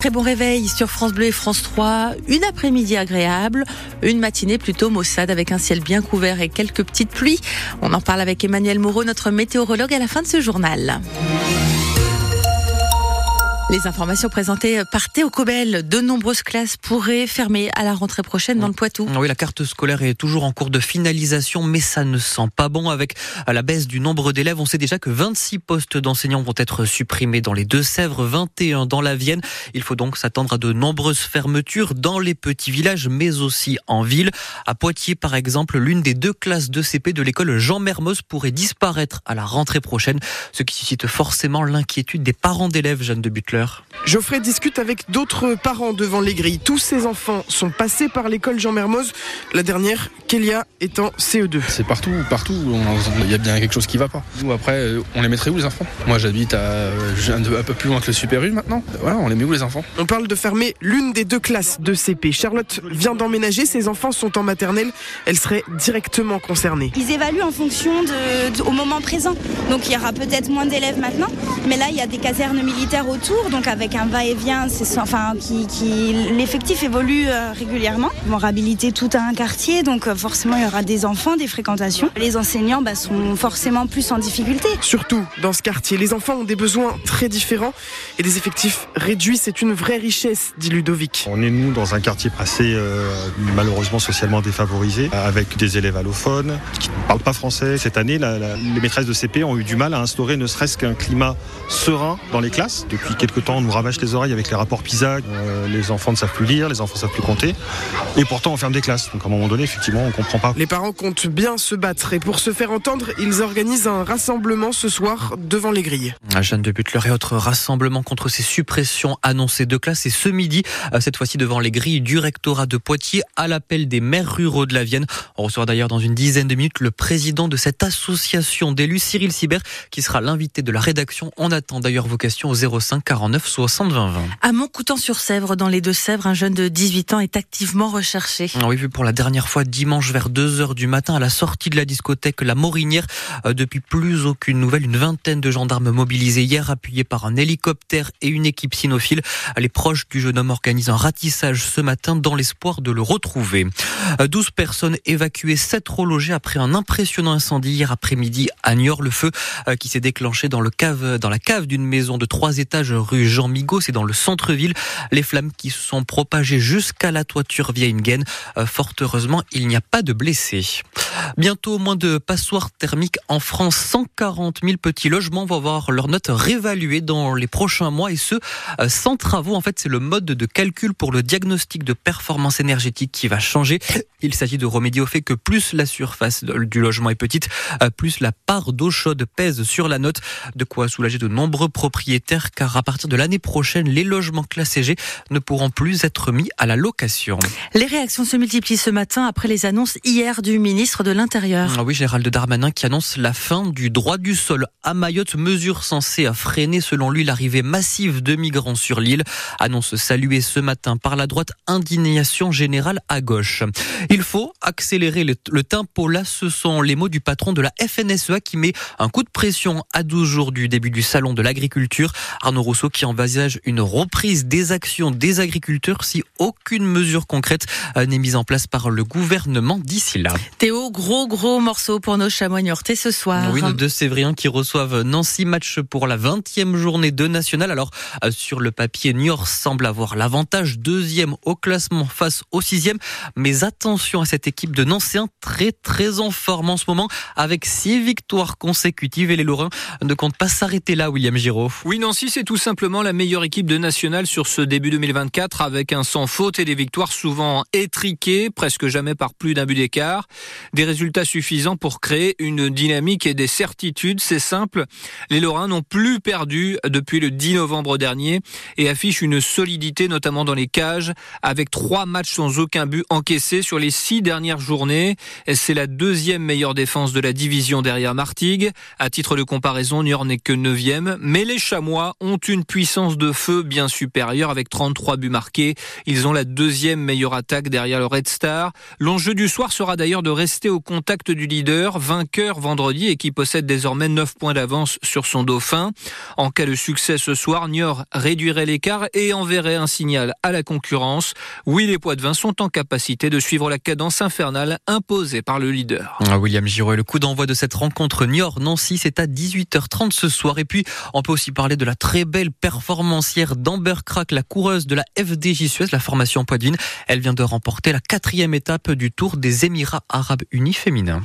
Très bon réveil sur France Bleu et France 3. Une après-midi agréable, une matinée plutôt maussade avec un ciel bien couvert et quelques petites pluies. On en parle avec Emmanuel Moreau, notre météorologue, à la fin de ce journal. Les informations présentées par Théo Cobel. De nombreuses classes pourraient fermer à la rentrée prochaine dans le Poitou. Oui, la carte scolaire est toujours en cours de finalisation, mais ça ne sent pas bon avec la baisse du nombre d'élèves. On sait déjà que 26 postes d'enseignants vont être supprimés dans les Deux-Sèvres, 21 dans la Vienne. Il faut donc s'attendre à de nombreuses fermetures dans les petits villages, mais aussi en ville. À Poitiers, par exemple, l'une des deux classes de CP de l'école Jean Mermoz pourrait disparaître à la rentrée prochaine, ce qui suscite forcément l'inquiétude des parents d'élèves, Jeanne de Butler. Geoffrey discute avec d'autres parents devant les grilles. Tous ces enfants sont passés par l'école Jean Mermoz. La dernière, Kélia, est en CE2. C'est partout, partout. Il y a bien quelque chose qui va pas. Nous, après, on les mettrait où les enfants? Moi, j'habite à, un peu plus loin que le Super U maintenant. Voilà, on les met où les enfants? On parle de fermer l'une des deux classes de CP. Charlotte vient d'emménager. Ses enfants sont en maternelle. Elle serait directement concernée. Ils évaluent en fonction de, au moment présent. Donc, il y aura peut-être moins d'élèves maintenant. Mais là, il y a des casernes militaires autour. Donc, avec un va-et-vient, enfin, qui, qui l'effectif évolue euh, régulièrement. Ils vont réhabiliter tout un quartier, donc euh, forcément il y aura des enfants, des fréquentations. Les enseignants bah, sont forcément plus en difficulté. Surtout dans ce quartier, les enfants ont des besoins très différents et des effectifs réduits, c'est une vraie richesse, dit Ludovic. On est nous dans un quartier assez euh, malheureusement socialement défavorisé, avec des élèves allophones qui ne parlent pas français. Cette année, les maîtresses de CP ont eu du mal à instaurer ne serait-ce qu'un climat serein dans les classes. Depuis quelques temps, on nous ravage les oreilles avec les rapports PISA. Euh, les enfants ne savent plus lire, les enfants ne savent plus compter. Et pourtant, on ferme des classes. Donc à un moment donné, effectivement, on ne comprend pas. Les parents comptent bien se battre. Et pour se faire entendre, ils organisent un rassemblement ce soir devant les grilles. Jeanne de Butler et autre rassemblement contre ces suppressions annoncées de classes. Et ce midi, euh, cette fois-ci devant les grilles du rectorat de Poitiers, à l'appel des maires ruraux de la Vienne. On reçoit d'ailleurs dans une dizaine de minutes le président de cette association d'élus, Cyril Sibert, qui sera l'invité de la rédaction. On attend d'ailleurs vos questions au 05 49 60 20 20. À Montcoutan-sur-Sèvre, dans les Deux-Sèvres, un jeune de 18 ans est activement recherché. Oui, vu pour la dernière fois dimanche vers 2 heures du matin à la sortie de la discothèque La Morinière. Euh, depuis plus aucune nouvelle, une vingtaine de gendarmes mobilisés hier, appuyés par un hélicoptère et une équipe cynophile. Les proches du jeune homme organisent un ratissage ce matin dans l'espoir de le retrouver. 12 euh, personnes évacuées, 7 relogées après un impressionnant incendie hier après-midi à Niort. Le feu euh, qui s'est déclenché dans, le cave, dans la cave d'une maison de 3 étages rue Jean Migaud, c'est dans le centre-ville. Les flammes qui se sont propagées jusqu'à la toiture via Ingen. Fort heureusement, il n'y a pas de blessés. Bientôt, moins de passoires thermiques en France. 140 000 petits logements vont avoir leur note réévaluée dans les prochains mois et ce, euh, sans travaux. En fait, c'est le mode de calcul pour le diagnostic de performance énergétique qui va changer. Il s'agit de remédier au fait que plus la surface du logement est petite, euh, plus la part d'eau chaude pèse sur la note. De quoi soulager de nombreux propriétaires car à partir de l'année prochaine, les logements classés G ne pourront plus être mis à la location. Les réactions se multiplient ce matin après les annonces hier du ministre de l'Intérieur. Ah oui, Gérald Darmanin qui annonce la fin du droit du sol à Mayotte, mesure censée freiner selon lui l'arrivée massive de migrants sur l'île. Annonce saluée ce matin par la droite, indignation générale à gauche. Il faut accélérer le, tempo. Là, ce sont les mots du patron de la FNSEA qui met un coup de pression à 12 jours du début du salon de l'agriculture. Arnaud Rousseau qui envisage une reprise des actions des agriculteurs si aucune mesure concrète euh, n'est mise en place par le gouvernement d'ici là. Théo, gros gros morceau pour nos chamois niortais ce soir. Oui, nos deux Sévriens qui reçoivent Nancy match pour la 20e journée de national. Alors euh, sur le papier, Niort semble avoir l'avantage, deuxième au classement face au sixième. Mais attention à cette équipe de Nancéens très très en forme en ce moment avec six victoires consécutives et les Lorrains ne comptent pas s'arrêter là, William Giraud. Oui, Nancy, c'est tout simplement la meilleure équipe de national sur ce début 2024 avec un sans faute et des victoires souvent étriquées, presque jamais par plus d'un but d'écart. Des résultats suffisants pour créer une dynamique et des certitudes. C'est simple. Les Lorrains n'ont plus perdu depuis le 10 novembre dernier et affichent une solidité, notamment dans les cages, avec trois matchs sans aucun but encaissé sur les six dernières journées. C'est la deuxième meilleure défense de la division derrière Martigues. À titre de comparaison, Niort n'est que neuvième. Mais les Chamois ont une puissance de feu bien supérieure avec 33 buts marqués. Ils ont la deuxième meilleure attaque derrière le Red Star. L'enjeu du soir sera d'ailleurs de rester au contact du leader, vainqueur vendredi et qui possède désormais 9 points d'avance sur son dauphin. En cas de succès ce soir, Niort réduirait l'écart et enverrait un signal à la concurrence. Oui, les Poids-de-Vin sont en capacité de suivre la cadence infernale imposée par le leader. Ah, William Giraud, le coup d'envoi de cette rencontre Niort-Nancy, c'est à 18h30 ce soir. Et puis, on peut aussi parler de la très belle performancière d'Amber Crack, la coureuse de la FDJ Suez, la formation Poitvin. Elle vient de remporter la quatrième étape du Tour des Émirats Arabes Unis féminins.